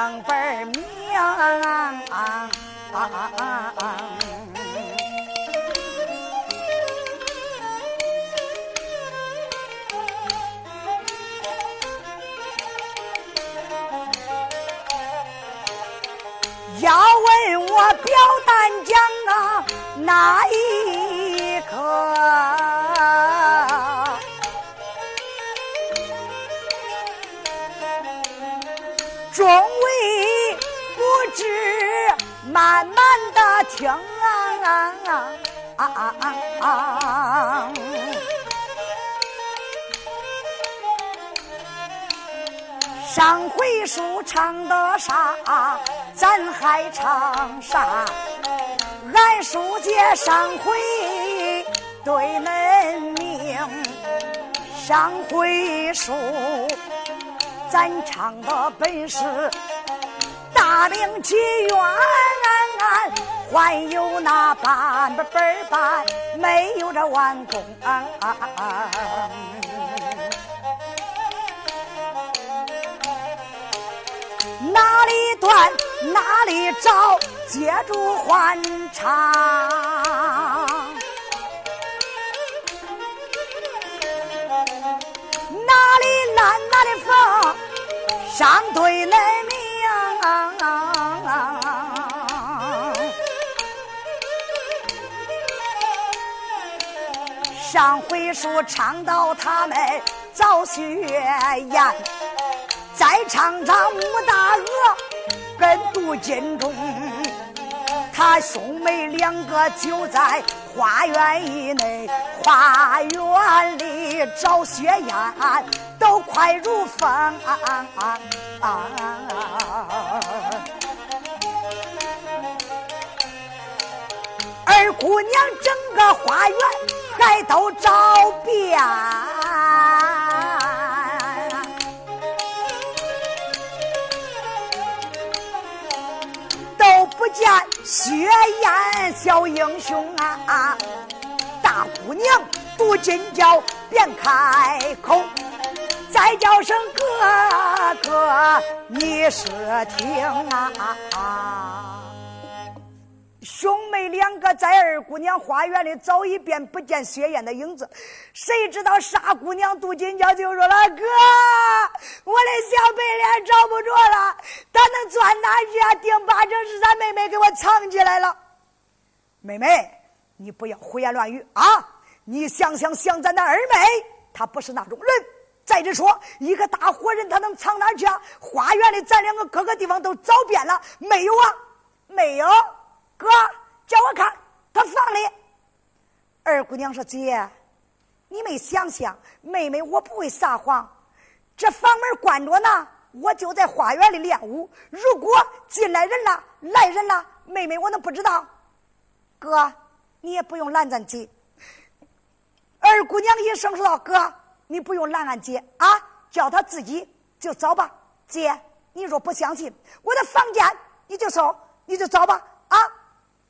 就把正本名。要问我表单讲啊哪一啊啊！上回书唱的啥？咱还唱啥？俺书接上回对恁明。上回书咱唱的本是大明纪元，还有那半本本半没有这完工。哪里断哪里找，接住换唱。哪里烂哪里缝，上对来明。上回书唱到他们造学言。再唱唱武大娥跟杜金钟，他兄妹两个就在花园以内，花园里找雪雁，都快如风。二姑娘整个花园还都找遍。都不见雪雁小英雄啊！大姑娘杜金娇便开口，再叫声哥哥，你是听啊！兄妹两个在二姑娘花园里找一遍，不见雪雁的影子。谁知道傻姑娘杜金娇就说了：“哥，我的小白脸找不着了，他能钻哪去啊？定八成是咱妹妹给我藏起来了。”妹妹，你不要胡言乱语啊！你想想想，咱的二妹，她不是那种人。再者说，一个大活人，他能藏哪去啊？花园里咱两个各个地方都找遍了，没有啊？没有。哥，叫我看他房里。二姑娘说：“姐，你没想想，妹妹我不会撒谎。这房门关着呢，我就在花园里练武。如果进来人了，来人了，妹妹我能不知道？哥，你也不用拦咱姐。”二姑娘一声说道：“哥，你不用拦俺姐啊，叫她自己就找吧。姐，你若不相信，我的房间你就搜，你就找吧。”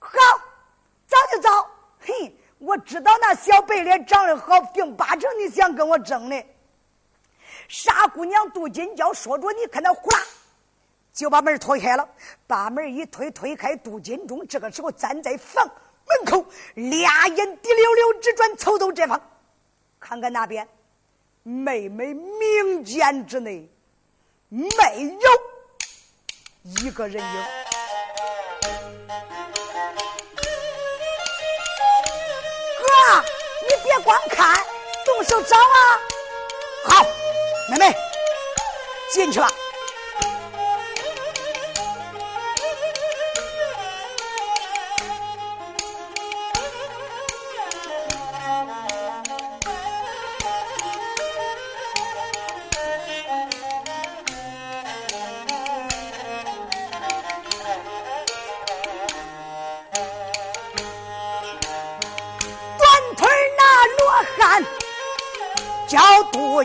好，找就找。嘿，我知道那小白脸长得好，定八成你想跟我争的。傻姑娘杜金娇说着，你看那呼啦，就把门推开了。把门一推，推开杜金忠，这个时候站在房门口，俩眼滴溜溜直转，瞅到这方，看看那边，妹妹明间之内没有一个人影。别光看，动手找啊！好，妹妹，进去了。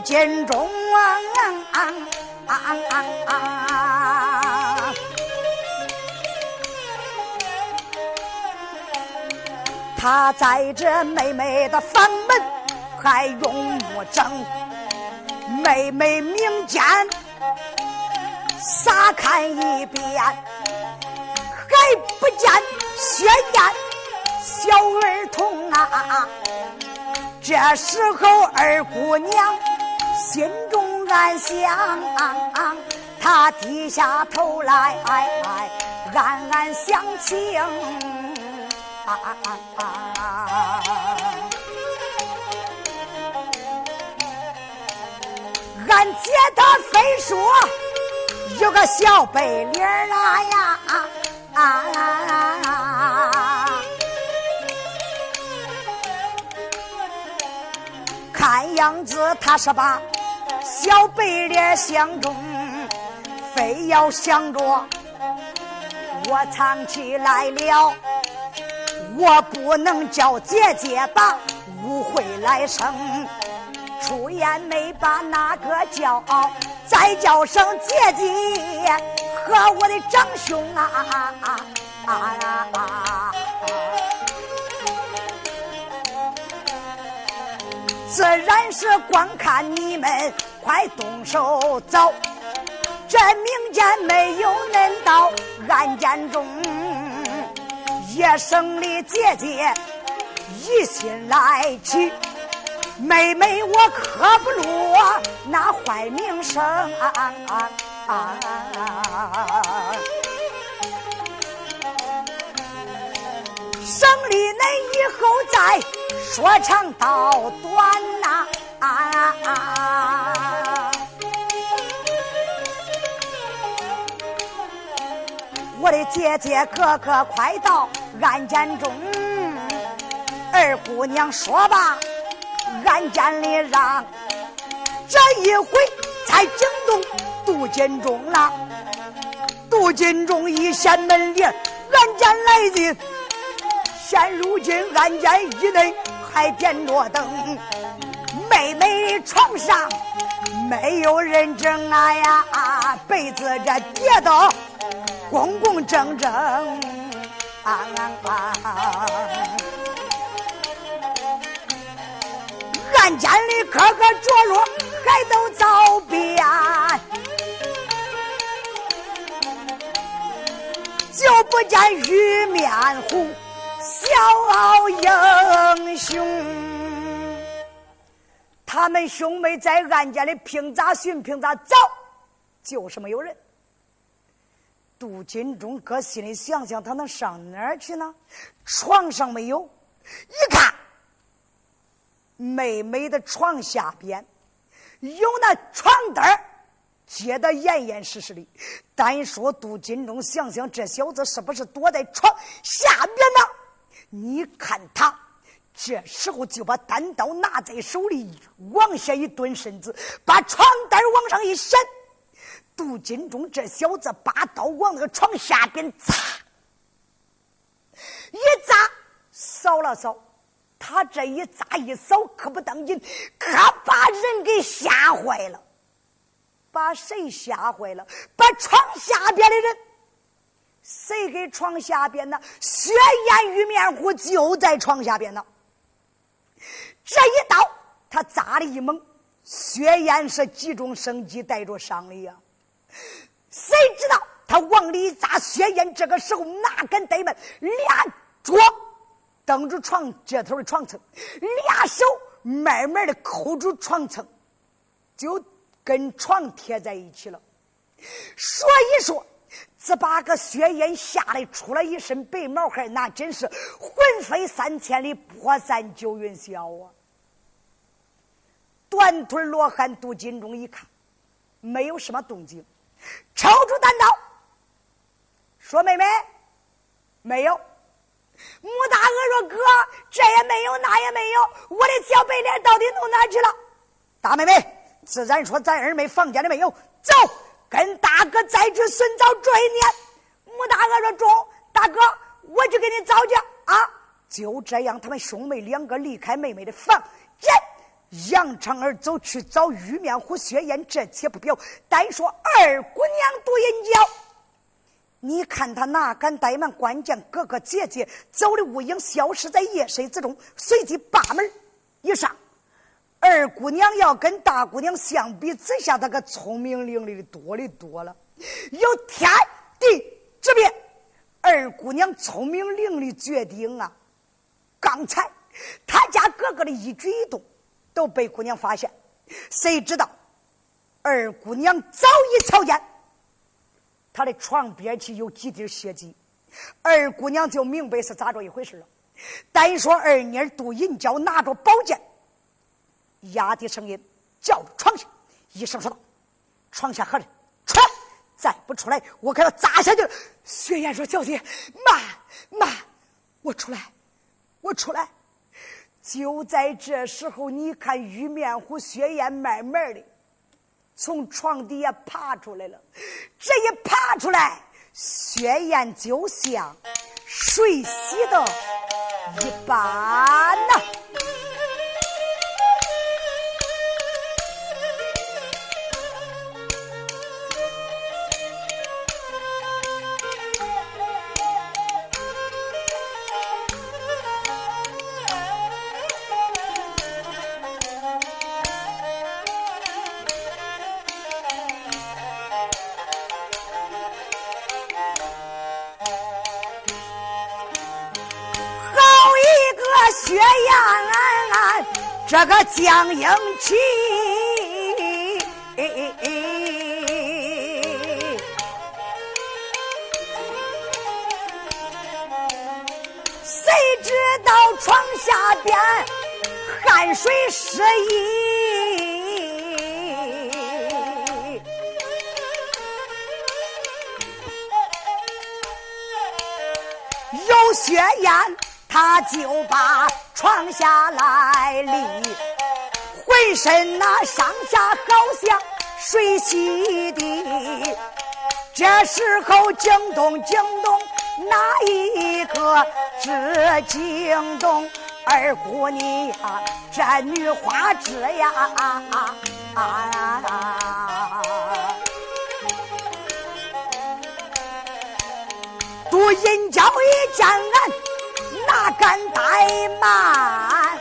杜金忠啊，他在这妹妹的房门还用木整，妹妹明间撒看一遍，还不见雪雁小儿童啊！这时候二姑娘心中暗想，他低下头来暗暗想情啊。俺姐她非说有个小白脸儿啦呀，看样子他是把小白脸相中，非要想着我藏起来了，我不能叫姐姐把误会来生。出言没把那个叫，再叫声姐姐和我的长兄啊！自然是光看你们快动手走，这民间没有恁到案件中，叶生的姐姐一心来去。妹妹，我可不落那坏名声。省里恁以后再说长道短呐。啊啊啊我的姐姐哥哥快到案件中，二姑娘说吧。案件里让这一回才惊动杜金忠了。杜金忠一掀门帘，案件来的。现如今案件一内还点着灯，妹妹床上没有人整啊呀，啊被子这叠的工工整整。啊啊案件里各个角落还都遭遍，就不见玉面小英雄。他们兄妹在暗间里拼咋寻拼咋找，就是没有人。杜金忠搁心里想想，他能上哪儿去呢？床上没有，一看。妹妹的床下边有那床单接得严严实实的。单说杜金忠，想想这小子是不是躲在床下边呢？你看他这时候就把单刀拿在手里，往下一蹲身子，把床单往上一伸。杜金忠这小子把刀往那个床下边扎，一扎扫了扫。他这一扎一扫，可不当紧，可把人给吓坏了。把谁吓坏了？把床下边的人。谁给床下边呢？血烟玉面糊就在床下边呢。这一刀，他扎的一猛，血烟是急中生机，带着伤的呀。谁知道他往里扎，血烟这个时候哪敢怠慢，俩脚。蹬住床这头的床层，俩手慢慢的扣住床层，就跟床贴在一起了。说一说，这八个血烟吓得出了一身白毛汗，那真是魂飞三千里，魄散九云霄啊！短腿罗汉杜金忠一看，没有什么动静，抽出单刀，说：“妹妹，没有。”穆大哥说：“哥，这也没有，那也没有，我的小白脸到底弄哪去了？”大妹妹自然说：“咱二妹房间里没有，走，跟大哥再去寻找追念。”穆大哥说：“中，大哥，我去给你找去啊！”就这样，他们兄妹两个离开妹妹的房间，扬长而走去找玉面虎薛燕。这且不表，单说二姑娘独饮酒。你看他哪敢怠慢？关键哥哥姐姐走的无影，消失在夜色之中。随即把门一上，二姑娘要跟大姑娘相比之下，她可聪明伶俐的多的多了。有天地之别，二姑娘聪明伶俐绝顶啊！刚才他家哥哥的一举一动都被姑娘发现，谁知道二姑娘早已瞧见他的床边去有几滴血迹，二姑娘就明白是咋着一回事了。单说二妮杜银娇拿着宝剑，压低声音叫床下，一声说道：“床下何人？出来！再不出来，我可要砸下去了！”雪雁说：“小姐，慢慢，我出来，我出来。”就在这时候，你看玉面虎雪雁慢慢的从床底下爬出来了。这一爬出来，雪雁就像水洗的。一般呐。这个江英奇，谁知道床下边汗水湿衣，有血烟，他就把。床下来立，浑身那上下好像水洗的。这时候惊动惊动哪一个？只惊动二姑娘这女花枝呀！杜银娇一见俺。哪敢怠慢？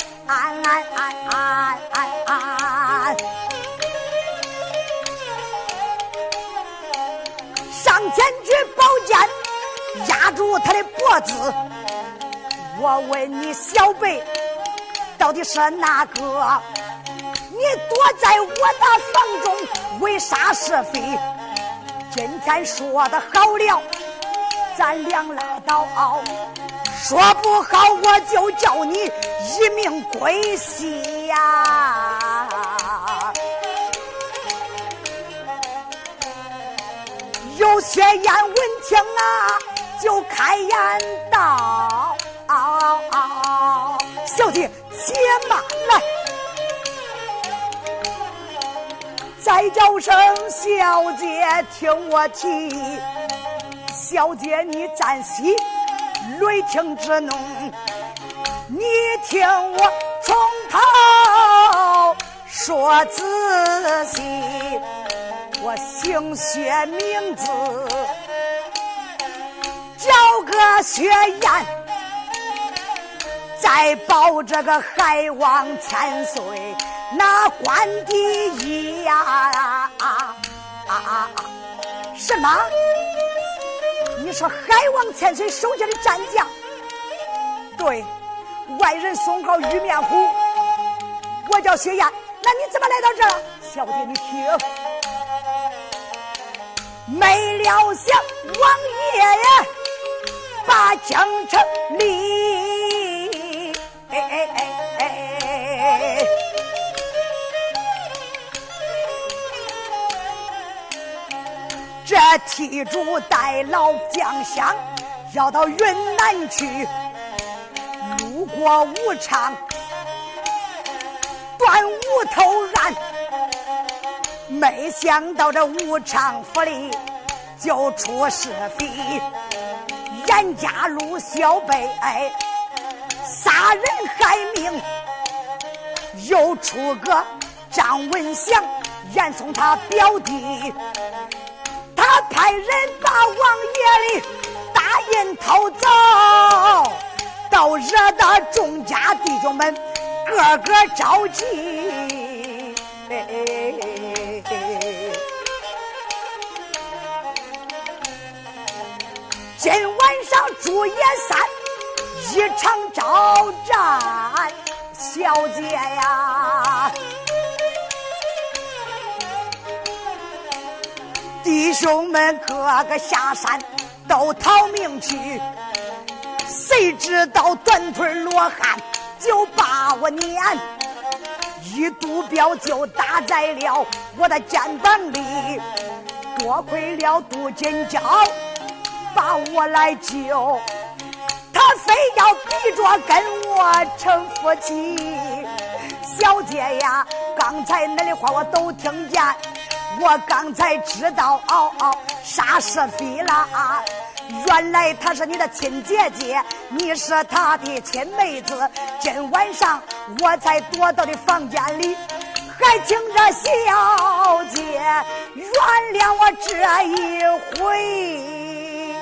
上前举宝剑压住他的脖子。我问你，小辈到底是哪个？你躲在我的房中为啥是非？今天说的好了，咱俩拉倒。说不好，我就叫你一命归西呀！有些言闻听啊，就开言道：“小姐，且慢来，再叫声小姐，听我提，小姐你暂息。”雷霆之怒，你听我从头说仔细。我姓薛，名字叫个薛燕，再报这个海王千岁，那官第一呀！啊啊啊！什么？你说海王千岁手下的战将，对，外人送号玉面虎，我叫薛燕，那你怎么来到这儿？小姐，你听，没料想王爷呀把江城立，哎哎哎。这替主代劳将相要到云南去，路过武昌断无头案，没想到这武昌府里就出是非，严家路小辈杀人害命，又出个张文祥，严嵩他表弟。他派人把王爷的大印偷走，倒惹得众家弟兄们个个着急。今晚上朱叶山一场招战，小姐呀，弟兄们个个下山都逃命去，谁知道短腿罗汉就把我撵，一毒镖就打在了我的肩膀里，多亏了杜金娇。把我来救，他非要逼着跟我成夫妻。小姐呀，刚才那的话我都听见，我刚才知道哦哦啥是非了。原来她是你的亲姐姐，你是她的亲妹子。今晚上我才躲到的房间里，还请着小姐原谅我这一回。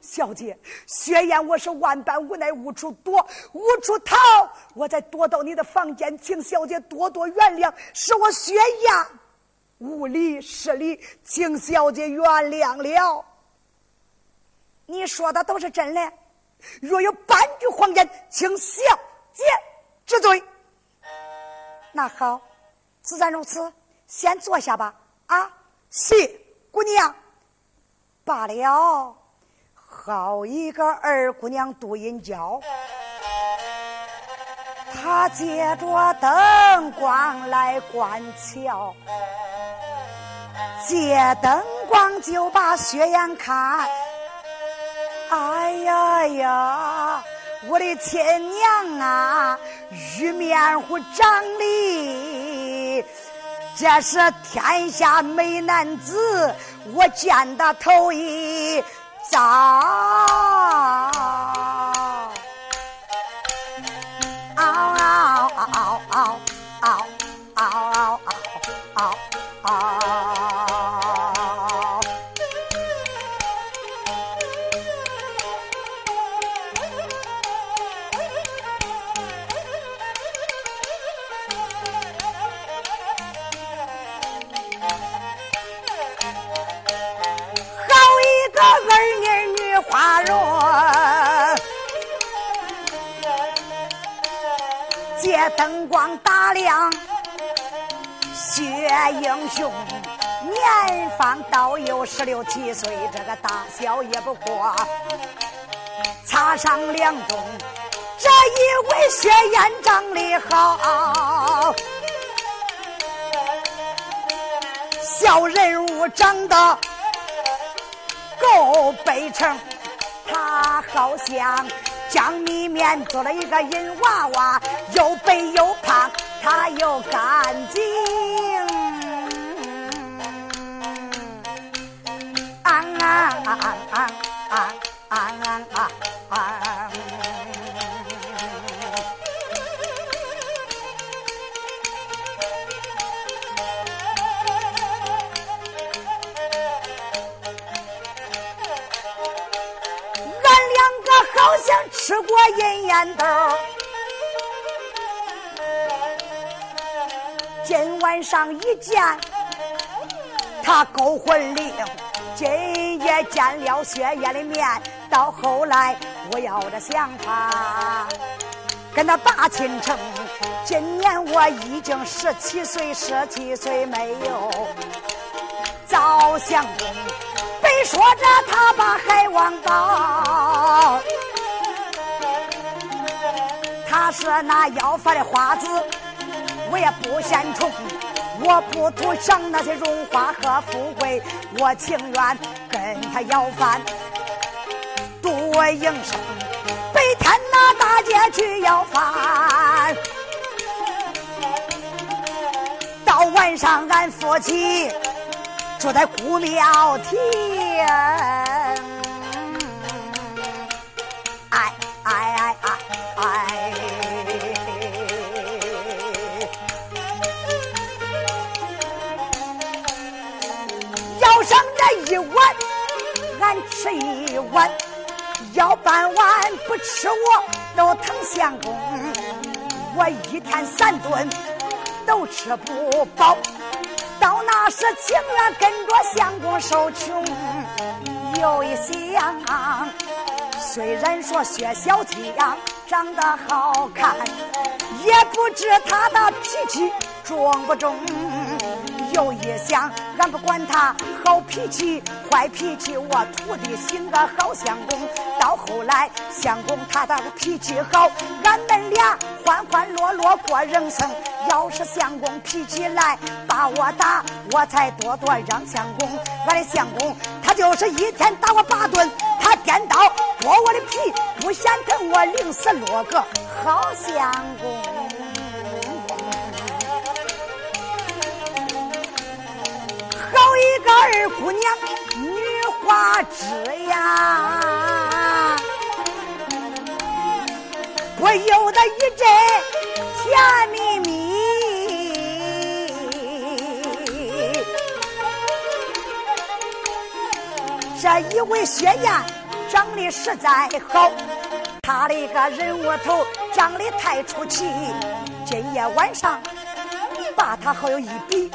小姐，雪雁，我是万般无奈，无处躲，无处逃，我才躲到你的房间，请小姐多多原谅，是我雪雁无礼失礼，请小姐原谅了。你说的都是真的，若有半句谎言，请小姐治罪。那好，自然如此，先坐下吧。啊，谢姑娘，罢了。好一个二姑娘杜银娇，她借着灯光来观瞧，借灯光就把雪眼看。哎呀呀，我的亲娘啊，玉面虎长的，这是天下美男子，我见的头一。遭，灯光打亮，薛英雄年方倒有十六七岁，这个大小也不过，擦上两中，这一位薛燕长得好，小人物长得。够背成，他好像江里面做了一个银娃娃，又肥又胖，他又干净。血液的面，到后来我要的想法跟他把亲成。今年我已经十七岁，十七岁没有早相公，别说着他把海王高。他是那要饭的花子，我也不嫌穷，我不图享那些荣华和富贵，我情愿跟他要饭，多营生。白天那大街去要饭，到晚上俺夫妻住在古庙前。要半碗不吃，我都疼相公。我一天三顿，都吃不饱。到那时情愿跟着相公受穷。又一想，虽然说薛小姐长得好看，也不知她的脾气重不重。有一想，俺不管他好脾气坏脾气，我徒弟寻个好相公。到后来，相公他的脾气好，俺们俩欢欢乐乐过人生。要是相公脾气来把我打，我才多多让相公。俺的相公他就是一天打我八顿，他颠倒剥我的皮，不嫌疼我零死落个好相公。一个二姑娘，女花枝呀，不由得一阵甜蜜蜜。这一位薛燕长得实在好，她的个人物头长得太出奇。今夜晚上把她好友一比。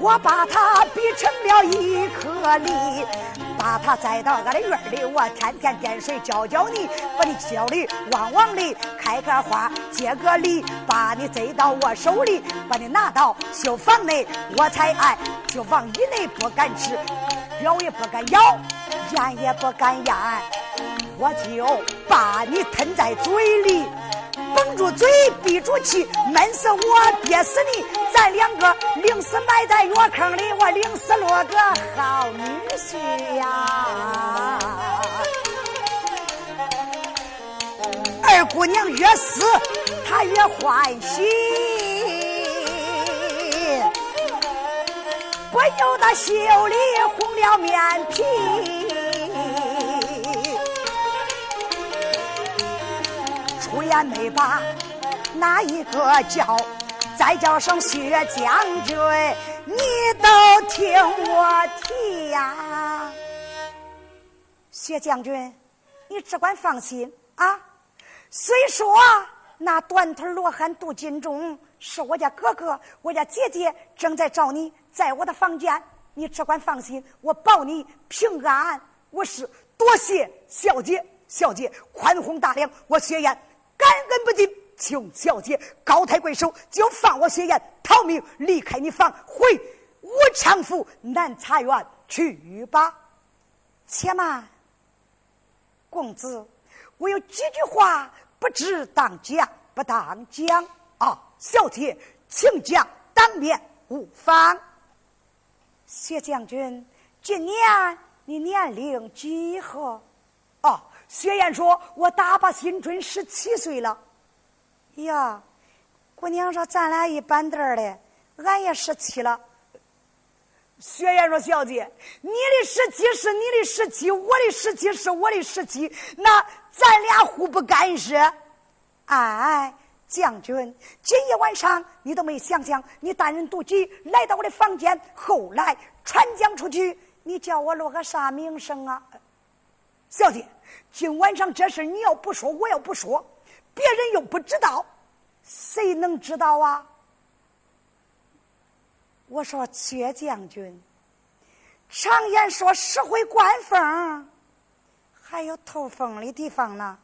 我把它比成了一颗梨，把它栽到俺的院里，我天天点水浇浇你，把你浇的旺旺的，开个花结个梨，把你栽到我手里，把你拿到绣房内，我才爱。绣房以内不敢吃，咬也不敢咬，咽也不敢咽，我就把你吞在嘴里。绷住嘴，闭住气，闷死我，憋死你，咱两个零死埋在药坑里，我临死落个好女婿呀！二姑娘越死，她越欢喜，不由得心里红了面皮。出言没把哪一个叫，再叫声薛将军，你都听我提呀。薛将军，你只管放心啊。虽说那短腿罗汉杜金忠是我家哥哥，我家姐姐正在找你，在我的房间，你只管放心，我保你平安。我是多谢小姐，小姐宽宏大量，我薛燕。感恩不尽，请小姐高抬贵手，就放我薛燕逃命，离开你房，回武昌府南茶园去吧。且慢，公子，我有几句话不知当讲不当讲啊？小姐，请讲，当面无妨。薛将军，今年你年龄几何？啊？薛燕说：“我打把新春十七岁了。”呀，姑娘说：“咱俩一般道的，俺也十七了。”薛燕说：“小姐，你的十七是你的十七，我的十七是我的十七，那咱俩互不干涉。”哎，将军，今夜晚上你都没想想，你单人独骑来到我的房间，后来传讲出去，你叫我落个啥名声啊？小姐。今晚上这事你要不说，我要不说，别人又不知道，谁能知道啊？我说薛将军，常言说石会灌风，还有透风的地方呢。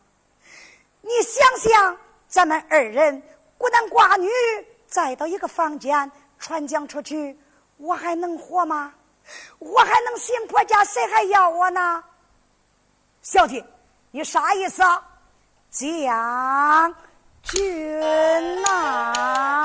你想想，咱们二人孤男寡女，再到一个房间传讲出去，我还能活吗？我还能行婆家？谁还要我呢？小姐。你啥意思啊，将军呐？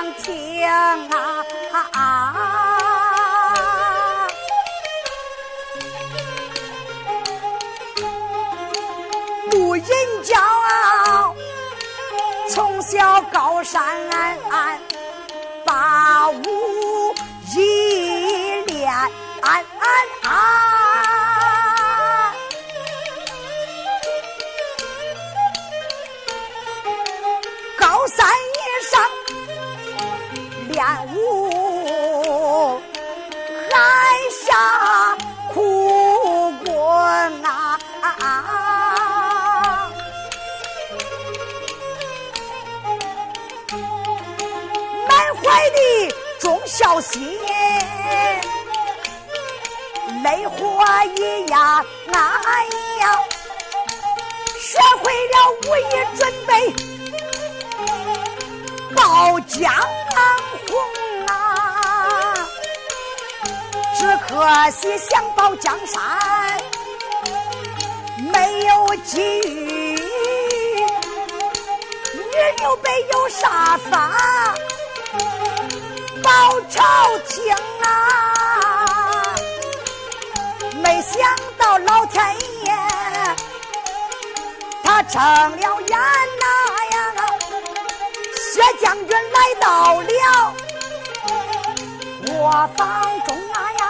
当听啊！不人骄傲，从小高山小心，累活一样那样，学会了武艺准备报江红啊！只可惜想保江山，没有机遇，女刘备有啥法？报朝廷啊！没想到老天爷他睁了眼呐呀！薛将军来到了我房中啊呀！